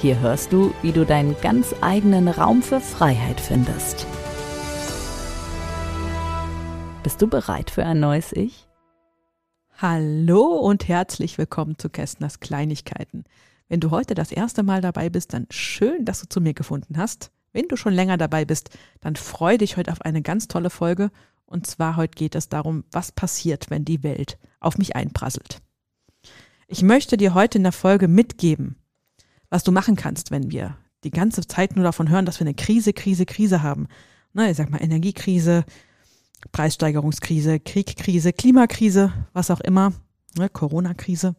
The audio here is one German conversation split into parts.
Hier hörst du, wie du deinen ganz eigenen Raum für Freiheit findest. Bist du bereit für ein neues Ich? Hallo und herzlich willkommen zu Kästners Kleinigkeiten. Wenn du heute das erste Mal dabei bist, dann schön, dass du zu mir gefunden hast. Wenn du schon länger dabei bist, dann freu dich heute auf eine ganz tolle Folge und zwar heute geht es darum, was passiert, wenn die Welt auf mich einprasselt. Ich möchte dir heute in der Folge mitgeben, was du machen kannst, wenn wir die ganze Zeit nur davon hören, dass wir eine Krise, Krise, Krise haben. Na, ich sag mal Energiekrise, Preissteigerungskrise, Kriegkrise, Klimakrise, was auch immer, ne, Corona-Krise.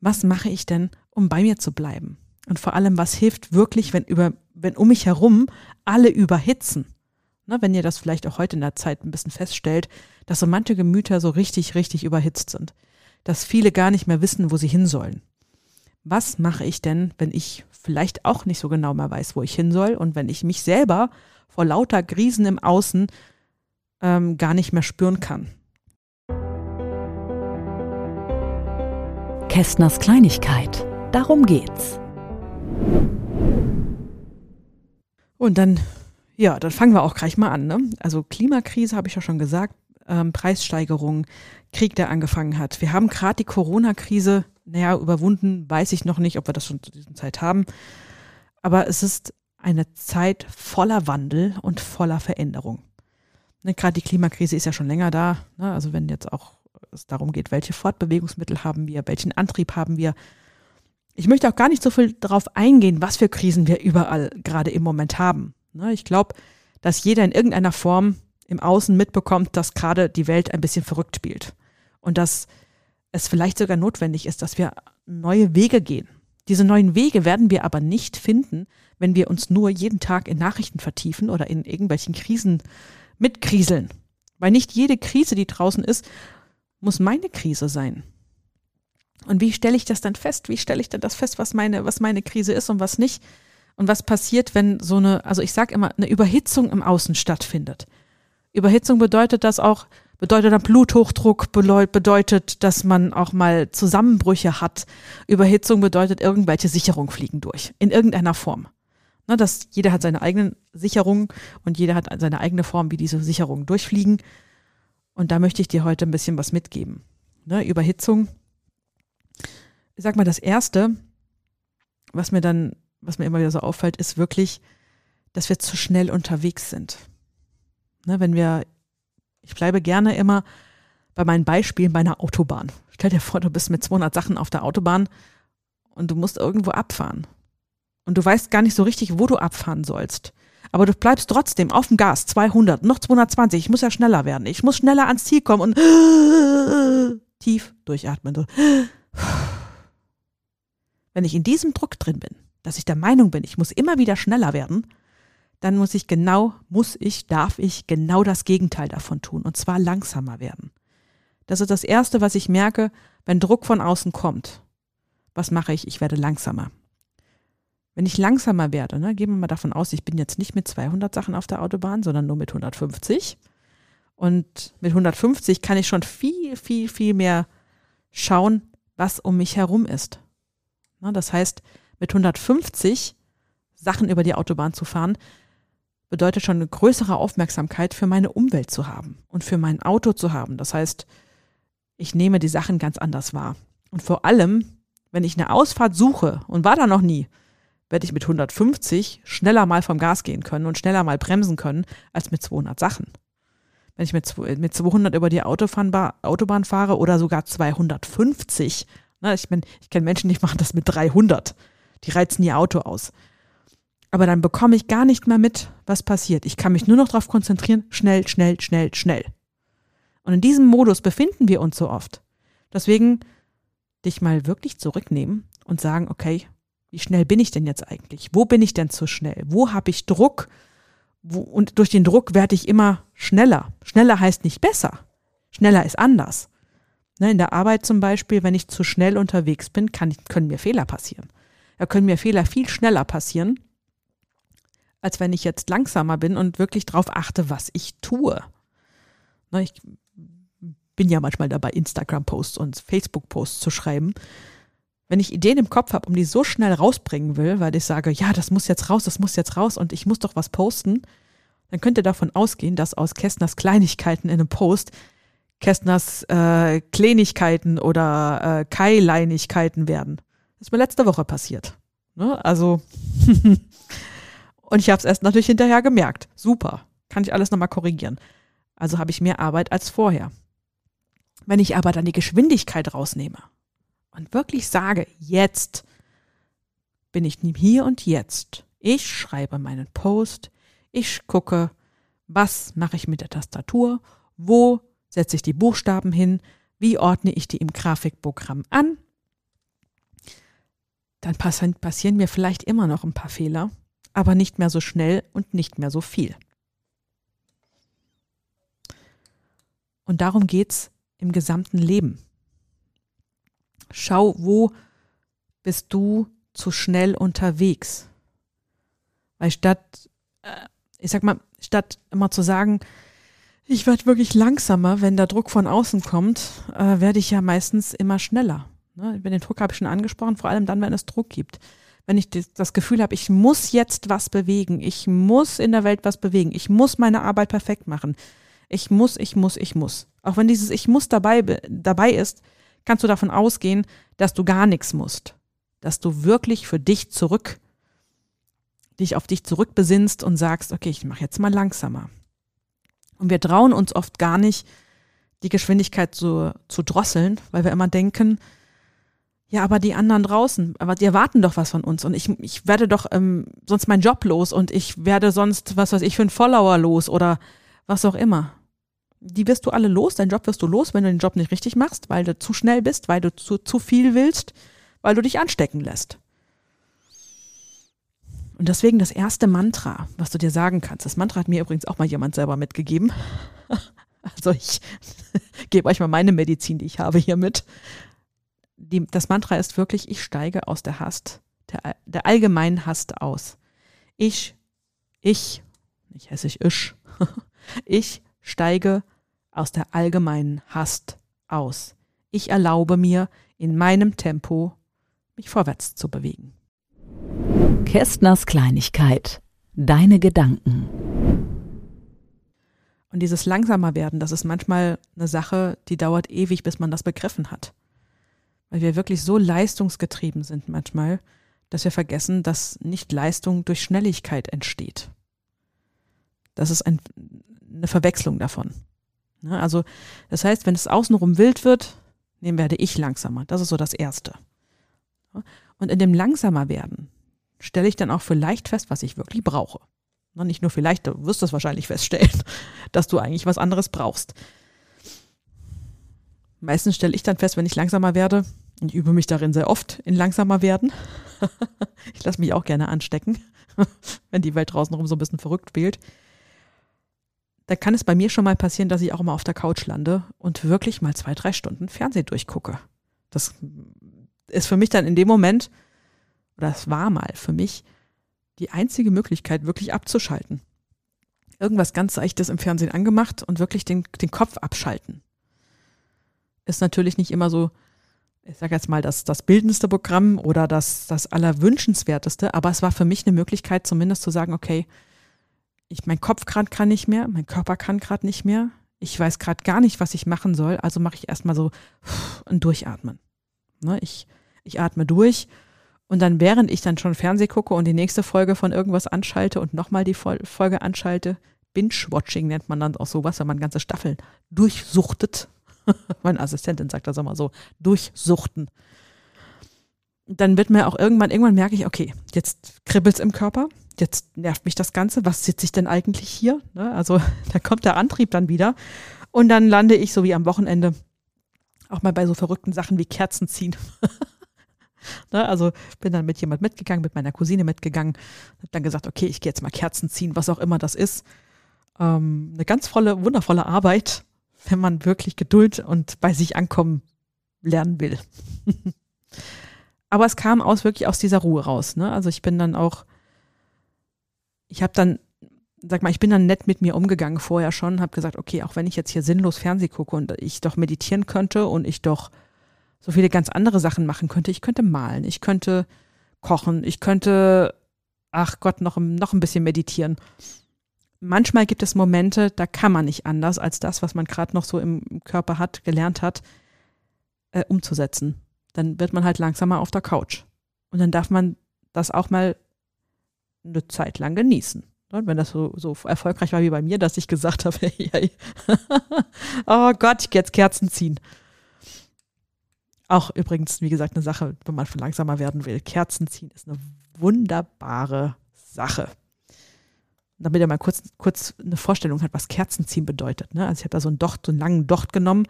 Was mache ich denn, um bei mir zu bleiben? Und vor allem, was hilft wirklich, wenn über, wenn um mich herum alle überhitzen? Ne, wenn ihr das vielleicht auch heute in der Zeit ein bisschen feststellt, dass so manche Gemüter so richtig, richtig überhitzt sind. Dass viele gar nicht mehr wissen, wo sie hin sollen. Was mache ich denn, wenn ich vielleicht auch nicht so genau mehr weiß, wo ich hin soll und wenn ich mich selber vor lauter Grisen im Außen ähm, gar nicht mehr spüren kann? Kästners Kleinigkeit. Darum geht's. Und dann ja, dann fangen wir auch gleich mal an. Ne? Also Klimakrise habe ich ja schon gesagt, ähm, Preissteigerung, Krieg, der angefangen hat. Wir haben gerade die Corona-Krise, naja, überwunden, weiß ich noch nicht, ob wir das schon zu dieser Zeit haben. Aber es ist eine Zeit voller Wandel und voller Veränderung. Ne, gerade die Klimakrise ist ja schon länger da. Ne? Also wenn jetzt auch es darum geht, welche Fortbewegungsmittel haben wir, welchen Antrieb haben wir. Ich möchte auch gar nicht so viel darauf eingehen, was für Krisen wir überall gerade im Moment haben. Ne, ich glaube, dass jeder in irgendeiner Form im Außen mitbekommt, dass gerade die Welt ein bisschen verrückt spielt. Und dass es vielleicht sogar notwendig ist, dass wir neue Wege gehen. Diese neuen Wege werden wir aber nicht finden, wenn wir uns nur jeden Tag in Nachrichten vertiefen oder in irgendwelchen Krisen mitkriseln. Weil nicht jede Krise, die draußen ist, muss meine Krise sein. Und wie stelle ich das dann fest? Wie stelle ich dann das fest, was meine, was meine Krise ist und was nicht? Und was passiert, wenn so eine, also ich sage immer, eine Überhitzung im Außen stattfindet? Überhitzung bedeutet das auch, bedeutet dann Bluthochdruck, bedeutet, dass man auch mal Zusammenbrüche hat. Überhitzung bedeutet, irgendwelche Sicherungen fliegen durch, in irgendeiner Form. Ne, dass jeder hat seine eigenen Sicherungen und jeder hat seine eigene Form, wie diese Sicherungen durchfliegen. Und da möchte ich dir heute ein bisschen was mitgeben. Ne, Überhitzung. Ich sag mal, das erste, was mir dann was mir immer wieder so auffällt, ist wirklich, dass wir zu schnell unterwegs sind. Ne, wenn wir, ich bleibe gerne immer bei meinen Beispielen bei einer Autobahn. Stell dir vor, du bist mit 200 Sachen auf der Autobahn und du musst irgendwo abfahren. Und du weißt gar nicht so richtig, wo du abfahren sollst. Aber du bleibst trotzdem auf dem Gas, 200, noch 220, ich muss ja schneller werden. Ich muss schneller ans Ziel kommen und tief durchatmen. Wenn ich in diesem Druck drin bin, dass ich der Meinung bin, ich muss immer wieder schneller werden, dann muss ich genau, muss ich, darf ich genau das Gegenteil davon tun, und zwar langsamer werden. Das ist das Erste, was ich merke, wenn Druck von außen kommt. Was mache ich? Ich werde langsamer. Wenn ich langsamer werde, ne, gehen wir mal davon aus, ich bin jetzt nicht mit 200 Sachen auf der Autobahn, sondern nur mit 150. Und mit 150 kann ich schon viel, viel, viel mehr schauen, was um mich herum ist. Ne, das heißt, mit 150 Sachen über die Autobahn zu fahren, bedeutet schon eine größere Aufmerksamkeit für meine Umwelt zu haben und für mein Auto zu haben. Das heißt, ich nehme die Sachen ganz anders wahr. Und vor allem, wenn ich eine Ausfahrt suche und war da noch nie, werde ich mit 150 schneller mal vom Gas gehen können und schneller mal bremsen können als mit 200 Sachen. Wenn ich mit 200 über die Autobahn fahre oder sogar 250, ne, ich, ich kenne Menschen, die machen das mit 300. Die reizen ihr Auto aus. Aber dann bekomme ich gar nicht mehr mit, was passiert. Ich kann mich nur noch darauf konzentrieren, schnell, schnell, schnell, schnell. Und in diesem Modus befinden wir uns so oft. Deswegen dich mal wirklich zurücknehmen und sagen, okay, Wie schnell bin ich denn jetzt eigentlich? Wo bin ich denn zu schnell? Wo habe ich Druck? Wo, und durch den Druck werde ich immer schneller. Schneller heißt nicht besser. Schneller ist anders. Ne, in der Arbeit zum Beispiel, wenn ich zu schnell unterwegs bin, kann, können mir Fehler passieren. Da können mir Fehler viel schneller passieren, als wenn ich jetzt langsamer bin und wirklich darauf achte, was ich tue. Ne, ich bin ja manchmal dabei, Instagram-Posts und Facebook-Posts zu schreiben. Wenn ich Ideen im Kopf habe und die so schnell rausbringen will, weil ich sage, ja, das muss jetzt raus, das muss jetzt raus und ich muss doch was posten, dann könnt ihr davon ausgehen, dass aus Kästners Kleinigkeiten in einem Post Kästners äh, Kleinigkeiten oder äh, Keileinigkeiten werden. Das ist mir letzte Woche passiert. Ne? Also, und ich habe es erst natürlich hinterher gemerkt. Super, kann ich alles nochmal korrigieren. Also habe ich mehr Arbeit als vorher. Wenn ich aber dann die Geschwindigkeit rausnehme und wirklich sage, jetzt bin ich hier und jetzt. Ich schreibe meinen Post, ich gucke, was mache ich mit der Tastatur, wo setze ich die Buchstaben hin, wie ordne ich die im Grafikprogramm an. Dann passieren mir vielleicht immer noch ein paar Fehler, aber nicht mehr so schnell und nicht mehr so viel. Und darum geht es im gesamten Leben. Schau, wo bist du zu schnell unterwegs? Weil statt, äh, ich sag mal, statt immer zu sagen, ich werde wirklich langsamer, wenn der Druck von außen kommt, äh, werde ich ja meistens immer schneller. Ne? Den Druck habe ich schon angesprochen, vor allem dann, wenn es Druck gibt. Wenn ich das Gefühl habe, ich muss jetzt was bewegen, ich muss in der Welt was bewegen, ich muss meine Arbeit perfekt machen. Ich muss, ich muss, ich muss. Auch wenn dieses Ich muss dabei, dabei ist, kannst du davon ausgehen, dass du gar nichts musst. Dass du wirklich für dich zurück, dich auf dich zurückbesinnst und sagst, okay, ich mache jetzt mal langsamer. Und wir trauen uns oft gar nicht, die Geschwindigkeit zu, zu drosseln, weil wir immer denken, ja, aber die anderen draußen, aber die erwarten doch was von uns und ich, ich werde doch ähm, sonst meinen Job los und ich werde sonst, was weiß ich, für einen Follower los oder was auch immer. Die wirst du alle los, deinen Job wirst du los, wenn du den Job nicht richtig machst, weil du zu schnell bist, weil du zu, zu viel willst, weil du dich anstecken lässt. Und deswegen das erste Mantra, was du dir sagen kannst. Das Mantra hat mir übrigens auch mal jemand selber mitgegeben. Also ich gebe euch mal meine Medizin, die ich habe hier mit. Die, das Mantra ist wirklich, ich steige aus der Hast, der, der allgemeinen Hast aus. Ich, ich, nicht hässlich, ich, ich steige aus der allgemeinen Hast aus. Ich erlaube mir, in meinem Tempo mich vorwärts zu bewegen. Kästners Kleinigkeit. Deine Gedanken. Und dieses langsamer werden, das ist manchmal eine Sache, die dauert ewig, bis man das begriffen hat. Weil wir wirklich so leistungsgetrieben sind manchmal, dass wir vergessen, dass nicht Leistung durch Schnelligkeit entsteht. Das ist ein, eine Verwechslung davon. Ne, also, das heißt, wenn es außenrum wild wird, nehmen werde ich langsamer. Das ist so das Erste. Und in dem langsamer werden, stelle ich dann auch vielleicht fest, was ich wirklich brauche. Und nicht nur vielleicht, du wirst das wahrscheinlich feststellen, dass du eigentlich was anderes brauchst. Meistens stelle ich dann fest, wenn ich langsamer werde, ich übe mich darin sehr oft in langsamer werden. ich lasse mich auch gerne anstecken, wenn die Welt draußen rum so ein bisschen verrückt spielt. Da kann es bei mir schon mal passieren, dass ich auch mal auf der Couch lande und wirklich mal zwei, drei Stunden Fernsehen durchgucke. Das ist für mich dann in dem Moment oder es war mal für mich die einzige Möglichkeit, wirklich abzuschalten. Irgendwas ganz Seichtes im Fernsehen angemacht und wirklich den, den Kopf abschalten. Ist natürlich nicht immer so, ich sage jetzt mal, das, das bildendste Programm oder das, das allerwünschenswerteste, aber es war für mich eine Möglichkeit, zumindest zu sagen, okay, ich, mein Kopf gerade kann nicht mehr, mein Körper kann gerade nicht mehr, ich weiß gerade gar nicht, was ich machen soll, also mache ich erstmal so ein Durchatmen. Ne, ich, ich atme durch und dann, während ich dann schon Fernseh gucke und die nächste Folge von irgendwas anschalte und nochmal die Folge anschalte, Binge-Watching nennt man dann auch sowas, wenn man ganze Staffeln durchsuchtet. Meine Assistentin sagt das immer so, durchsuchten. Dann wird mir auch irgendwann, irgendwann merke ich, okay, jetzt kribbelt's im Körper, jetzt nervt mich das Ganze, was sitze ich denn eigentlich hier? Ne? Also da kommt der Antrieb dann wieder. Und dann lande ich so wie am Wochenende auch mal bei so verrückten Sachen wie Kerzen ziehen. ne, also bin dann mit jemand mitgegangen, mit meiner Cousine mitgegangen, habe dann gesagt, okay, ich gehe jetzt mal Kerzen ziehen, was auch immer das ist. Ähm, eine ganz volle, wundervolle Arbeit, wenn man wirklich Geduld und bei sich ankommen lernen will. Aber es kam aus wirklich aus dieser Ruhe raus. Ne? Also ich bin dann auch, ich habe dann, sag mal, ich bin dann nett mit mir umgegangen vorher schon, habe gesagt, okay, auch wenn ich jetzt hier sinnlos Fernseh gucke und ich doch meditieren könnte und ich doch so viele ganz andere Sachen machen könnte, ich könnte malen, ich könnte kochen, ich könnte, ach Gott, noch, noch ein bisschen meditieren manchmal gibt es Momente, da kann man nicht anders, als das, was man gerade noch so im Körper hat, gelernt hat, äh, umzusetzen. Dann wird man halt langsamer auf der Couch. Und dann darf man das auch mal eine Zeit lang genießen. Und wenn das so, so erfolgreich war wie bei mir, dass ich gesagt habe, hey, hey, oh Gott, ich gehe jetzt Kerzen ziehen. Auch übrigens, wie gesagt, eine Sache, wenn man langsamer werden will. Kerzen ziehen ist eine wunderbare Sache damit er mal kurz, kurz eine Vorstellung hat, was Kerzenziehen bedeutet. Ne? Also ich habe da so einen Docht, so einen langen Docht genommen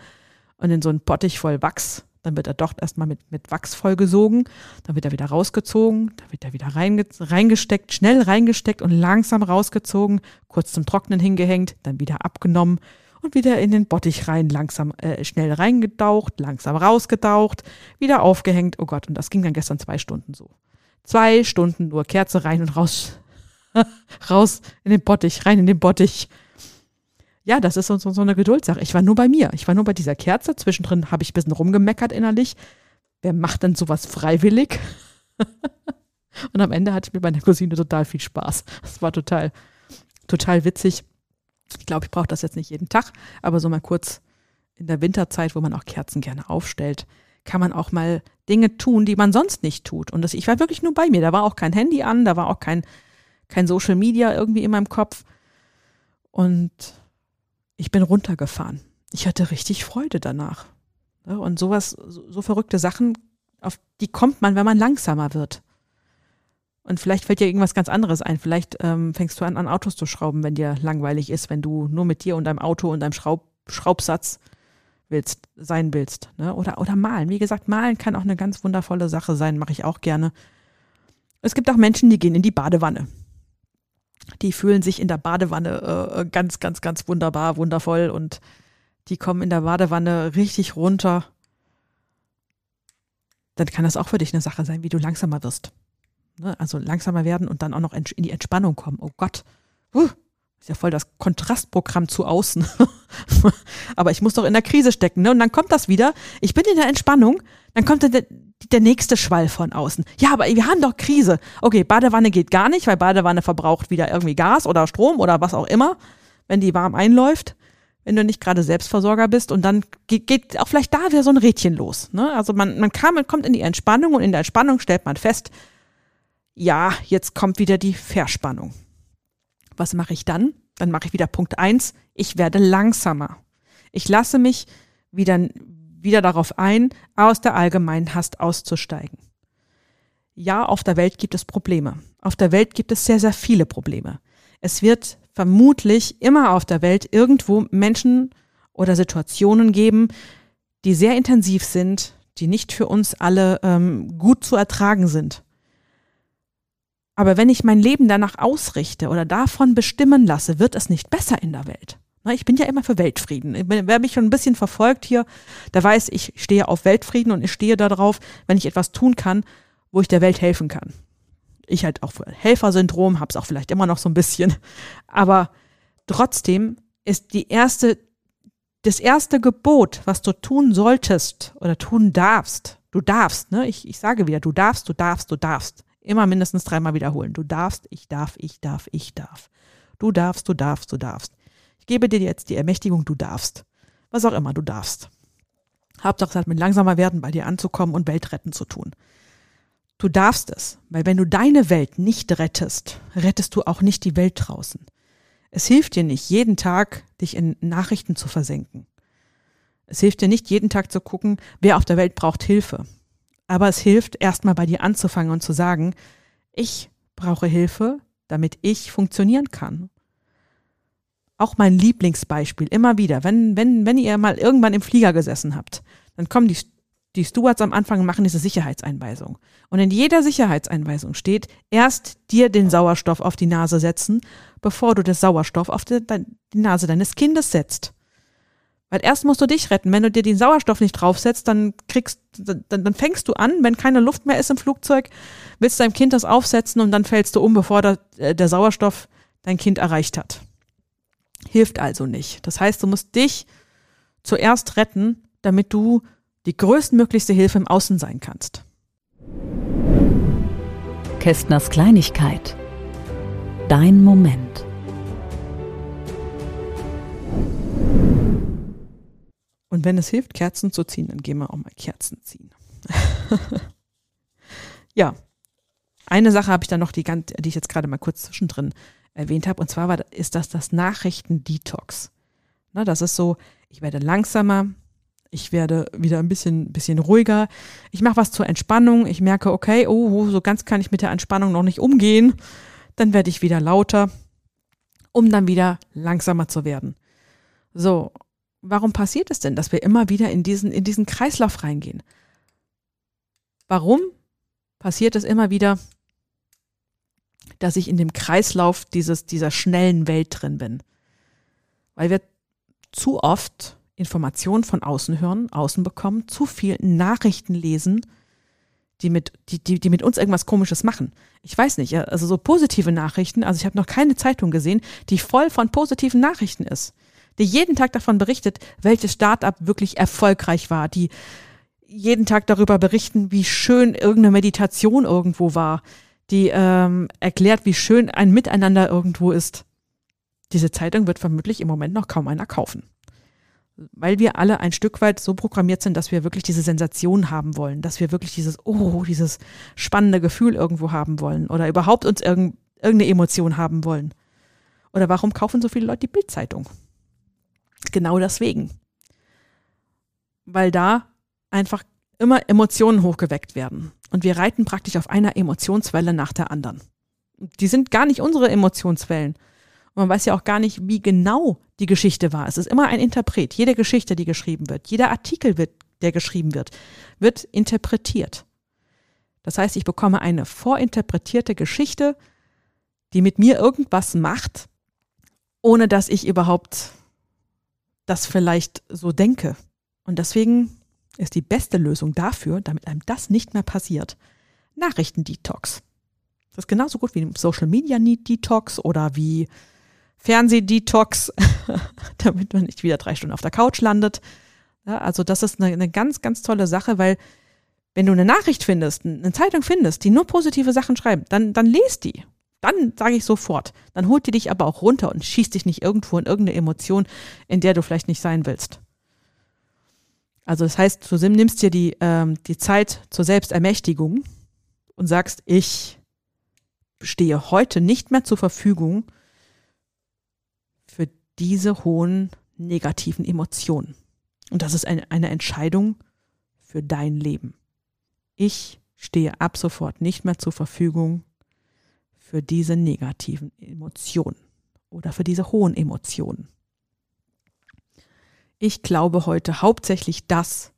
und in so einen Bottich voll Wachs. Dann wird der Docht erstmal mit, mit Wachs vollgesogen, dann wird er wieder rausgezogen, dann wird er wieder reinge reingesteckt, schnell reingesteckt und langsam rausgezogen, kurz zum Trocknen hingehängt, dann wieder abgenommen und wieder in den Bottich rein, langsam, äh, schnell reingedaucht, langsam rausgedaucht, wieder aufgehängt. Oh Gott, und das ging dann gestern zwei Stunden so. Zwei Stunden nur Kerze rein und raus raus in den Bottich, rein in den Bottich. Ja, das ist so, so, eine Geduldssache. Ich war nur bei mir. Ich war nur bei dieser Kerze. Zwischendrin habe ich ein bisschen rumgemeckert innerlich. Wer macht denn sowas freiwillig? Und am Ende hatte ich mit meiner Cousine total viel Spaß. Das war total, total witzig. Ich glaube, ich brauche das jetzt nicht jeden Tag, aber so mal kurz in der Winterzeit, wo man auch Kerzen gerne aufstellt, kann man auch mal Dinge tun, die man sonst nicht tut. Und das, ich war wirklich nur bei mir. Da war auch kein Handy an, da war auch kein kein Social Media irgendwie in meinem Kopf. Und ich bin runtergefahren. Ich hatte richtig Freude danach. Und sowas, so, verrückte Sachen, auf die kommt man, wenn man langsamer wird. Und vielleicht fällt dir irgendwas ganz anderes ein. Vielleicht ähm, fängst du an, an Autos zu schrauben, wenn dir langweilig ist, wenn du nur mit dir und deinem Auto und deinem Schraub, Schraubsatz willst, sein willst. Ne? Oder, oder malen. Wie gesagt, malen kann auch eine ganz wundervolle Sache sein, mache ich auch gerne. Es gibt auch Menschen, die gehen in die Badewanne die fühlen sich in der Badewanne äh, ganz, ganz, ganz wunderbar, wundervoll und die kommen in der Badewanne richtig runter. Dann kann das auch für dich eine Sache sein, wie du langsamer wirst. Ne? Also langsamer werden und dann auch noch in die Entspannung kommen. Oh Gott. Uh, ist ja voll das Kontrastprogramm zu außen. Aber ich muss doch in der Krise stecken. Ne? Und dann kommt das wieder. Ich bin in der Entspannung. Dann kommt der, der nächste Schwall von außen. Ja, aber wir haben doch Krise. Okay, Badewanne geht gar nicht, weil Badewanne verbraucht wieder irgendwie Gas oder Strom oder was auch immer, wenn die warm einläuft. Wenn du nicht gerade Selbstversorger bist und dann geht, geht auch vielleicht da wieder so ein Rädchen los. Ne? Also man, man, kam, kommt in die Entspannung und in der Entspannung stellt man fest, ja, jetzt kommt wieder die Verspannung. Was mache ich dann? Dann mache ich wieder Punkt eins. Ich werde langsamer. Ich lasse mich wieder, wieder darauf ein, aus der allgemeinen Hast auszusteigen. Ja, auf der Welt gibt es Probleme. Auf der Welt gibt es sehr, sehr viele Probleme. Es wird vermutlich immer auf der Welt irgendwo Menschen oder Situationen geben, die sehr intensiv sind, die nicht für uns alle ähm, gut zu ertragen sind. Aber wenn ich mein Leben danach ausrichte oder davon bestimmen lasse, wird es nicht besser in der Welt. Ich bin ja immer für Weltfrieden. Wer mich schon ein bisschen verfolgt hier, der weiß, ich stehe auf Weltfrieden und ich stehe darauf, wenn ich etwas tun kann, wo ich der Welt helfen kann. Ich halt auch für Helfersyndrom, hab's auch vielleicht immer noch so ein bisschen. Aber trotzdem ist die erste, das erste Gebot, was du tun solltest oder tun darfst, du darfst, ne? Ich, ich sage wieder, du darfst, du darfst, du darfst, Immer mindestens dreimal wiederholen. Du darfst, ich darf, ich darf, ich darf. Du darfst, du darfst, du darfst. Ich gebe dir jetzt die Ermächtigung, du darfst. Was auch immer, du darfst. Hauptsache es hat mit langsamer werden bei dir anzukommen und Weltretten zu tun. Du darfst es, weil wenn du deine Welt nicht rettest, rettest du auch nicht die Welt draußen. Es hilft dir nicht, jeden Tag dich in Nachrichten zu versenken. Es hilft dir nicht, jeden Tag zu gucken, wer auf der Welt braucht Hilfe. Aber es hilft, erstmal bei dir anzufangen und zu sagen, ich brauche Hilfe, damit ich funktionieren kann. Auch mein Lieblingsbeispiel, immer wieder, wenn, wenn, wenn ihr mal irgendwann im Flieger gesessen habt, dann kommen die, die Stewards am Anfang machen diese Sicherheitseinweisung. Und in jeder Sicherheitseinweisung steht, erst dir den Sauerstoff auf die Nase setzen, bevor du den Sauerstoff auf die, die Nase deines Kindes setzt. Weil erst musst du dich retten. Wenn du dir den Sauerstoff nicht draufsetzt, dann kriegst, dann, dann fängst du an, wenn keine Luft mehr ist im Flugzeug, willst deinem Kind das aufsetzen und dann fällst du um, bevor der, äh, der Sauerstoff dein Kind erreicht hat. Hilft also nicht. Das heißt, du musst dich zuerst retten, damit du die größtmöglichste Hilfe im Außen sein kannst. Kästners Kleinigkeit. Dein Moment. Und wenn es hilft, Kerzen zu ziehen, dann gehen wir auch mal Kerzen ziehen. ja, eine Sache habe ich dann noch, die, die ich jetzt gerade mal kurz zwischendrin erwähnt habe, und zwar war, ist das das Nachrichten-Detox. Na, das ist so, ich werde langsamer, ich werde wieder ein bisschen, bisschen ruhiger. Ich mache was zur Entspannung. Ich merke, okay, oh, so ganz kann ich mit der Entspannung noch nicht umgehen. Dann werde ich wieder lauter, um dann wieder langsamer zu werden. So, warum passiert es denn, dass wir immer wieder in diesen, in diesen Kreislauf reingehen? Warum passiert es immer wieder, dass ich in dem Kreislauf dieses, dieser schnellen Welt drin bin? Weil wir zu oft Informationen von außen hören, außen bekommen, zu viel Nachrichten lesen, die mit, die, die, die mit uns irgendwas Komisches machen. Ich weiß nicht, also so positive Nachrichten, also ich habe noch keine Zeitung gesehen, die voll von positiven Nachrichten ist, die jeden Tag davon berichtet, welches Startup wirklich erfolgreich war, die jeden Tag darüber berichten, wie schön irgendeine Meditation irgendwo war, die ähm, erklärt, wie schön ein Miteinander irgendwo ist. Diese Zeitung wird vermutlich im Moment noch kaum einer kaufen weil wir alle ein Stück weit so programmiert sind, dass wir wirklich diese Sensation haben wollen, dass wir wirklich dieses, oh, dieses spannende Gefühl irgendwo haben wollen oder überhaupt uns irgend, irgendeine Emotion haben wollen. Oder warum kaufen so viele Leute die Bildzeitung? Genau deswegen. Weil da einfach immer Emotionen hochgeweckt werden. Und wir reiten praktisch auf einer Emotionswelle nach der anderen. Die sind gar nicht unsere Emotionswellen, und man weiß ja auch gar nicht, wie genau die Geschichte war. Es ist immer ein Interpret. Jede Geschichte, die geschrieben wird, jeder Artikel, wird, der geschrieben wird, wird interpretiert. Das heißt, ich bekomme eine vorinterpretierte Geschichte, die mit mir irgendwas macht, ohne dass ich überhaupt das vielleicht so denke. Und deswegen ist die beste Lösung dafür, damit einem das nicht mehr passiert, Nachrichtendetox. Das ist genauso gut wie Social Media Detox oder wie Fernsehdetox, damit man nicht wieder drei Stunden auf der Couch landet. Ja, also das ist eine, eine ganz, ganz tolle Sache, weil wenn du eine Nachricht findest, eine Zeitung findest, die nur positive Sachen schreiben, dann, dann lest die. Dann sage ich sofort. Dann holt die dich aber auch runter und schießt dich nicht irgendwo in irgendeine Emotion, in der du vielleicht nicht sein willst. Also das heißt, du nimmst dir die, ähm, die Zeit zur Selbstermächtigung und sagst, ich stehe heute nicht mehr zur Verfügung diese hohen negativen Emotionen. Und das ist eine, eine Entscheidung für dein Leben. Ich stehe ab sofort nicht mehr zur Verfügung für diese negativen Emotionen oder für diese hohen Emotionen. Ich glaube heute hauptsächlich das,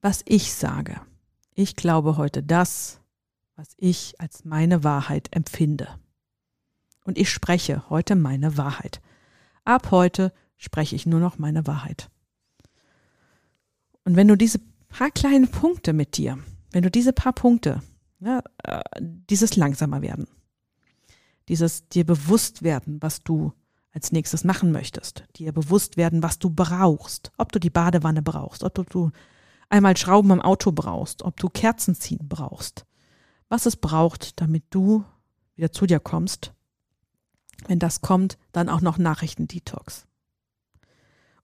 was ich sage. Ich glaube heute das, was ich als meine Wahrheit empfinde. Und ich spreche heute meine Wahrheit. Ab heute spreche ich nur noch meine Wahrheit. Und wenn du diese paar kleinen Punkte mit dir, wenn du diese paar Punkte, ja, äh, dieses langsamer werden, dieses dir bewusst werden, was du als nächstes machen möchtest, dir bewusst werden, was du brauchst, ob du die Badewanne brauchst, ob du einmal Schrauben am Auto brauchst, ob du Kerzen ziehen brauchst, was es braucht, damit du wieder zu dir kommst wenn das kommt, dann auch noch Nachrichtendetox.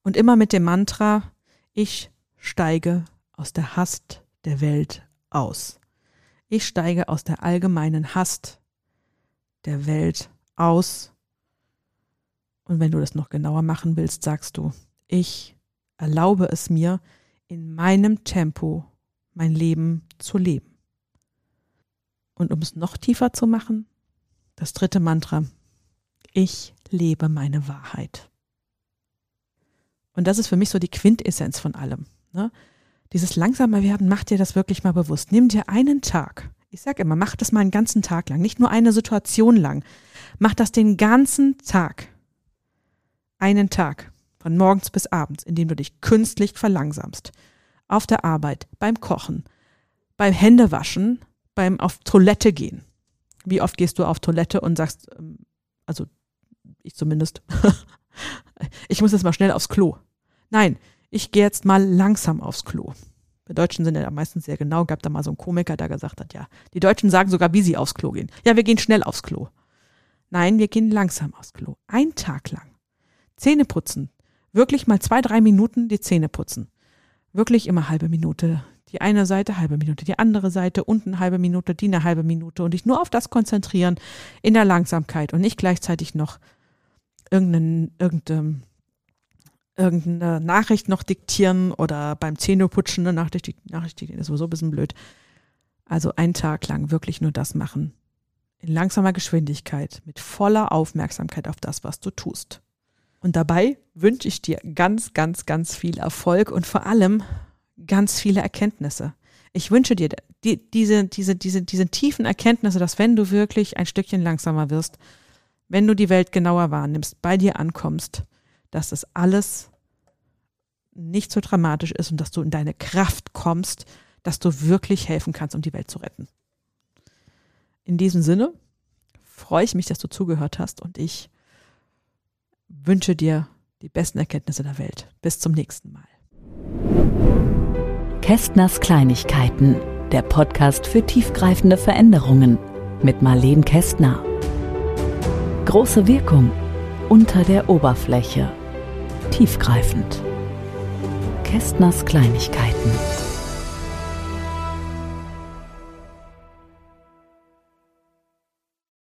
Und immer mit dem Mantra, ich steige aus der Hast der Welt aus. Ich steige aus der allgemeinen Hast der Welt aus. Und wenn du das noch genauer machen willst, sagst du, ich erlaube es mir, in meinem Tempo mein Leben zu leben. Und um es noch tiefer zu machen, das dritte Mantra, ich lebe meine Wahrheit. Und das ist für mich so die Quintessenz von allem. Ne? Dieses langsamer werden, mach dir das wirklich mal bewusst. Nimm dir einen Tag. Ich sage immer, mach das mal einen ganzen Tag lang, nicht nur eine Situation lang. Mach das den ganzen Tag. Einen Tag, von morgens bis abends, indem du dich künstlich verlangsamst. Auf der Arbeit, beim Kochen, beim Händewaschen, beim auf Toilette gehen. Wie oft gehst du auf Toilette und sagst, ähm, also ich zumindest, ich muss jetzt mal schnell aufs Klo. Nein, ich gehe jetzt mal langsam aufs Klo. Wir Deutschen sind ja meistens sehr genau. Gab da mal so einen Komiker, der gesagt hat, ja, die Deutschen sagen sogar, wie sie aufs Klo gehen. Ja, wir gehen schnell aufs Klo. Nein, wir gehen langsam aufs Klo. Ein Tag lang. Zähne putzen. Wirklich mal zwei, drei Minuten die Zähne putzen. Wirklich immer halbe Minute. Die eine Seite halbe Minute, die andere Seite unten halbe Minute, die eine halbe Minute und dich nur auf das konzentrieren in der Langsamkeit und nicht gleichzeitig noch irgendeinen, irgendein, irgendeine Nachricht noch diktieren oder beim Zähneputschen eine Nachricht, Nachricht diktieren, ist sowieso ein bisschen blöd. Also einen Tag lang wirklich nur das machen. In langsamer Geschwindigkeit, mit voller Aufmerksamkeit auf das, was du tust. Und dabei wünsche ich dir ganz, ganz, ganz viel Erfolg und vor allem ganz viele Erkenntnisse. Ich wünsche dir die, diese, diese, diese, diese tiefen Erkenntnisse, dass wenn du wirklich ein Stückchen langsamer wirst, wenn du die Welt genauer wahrnimmst, bei dir ankommst, dass es alles nicht so dramatisch ist und dass du in deine Kraft kommst, dass du wirklich helfen kannst, um die Welt zu retten. In diesem Sinne freue ich mich, dass du zugehört hast und ich wünsche dir die besten Erkenntnisse der Welt. Bis zum nächsten Mal. Kästners Kleinigkeiten, der Podcast für tiefgreifende Veränderungen mit Marleen Kästner. Große Wirkung unter der Oberfläche. Tiefgreifend. Kästners Kleinigkeiten.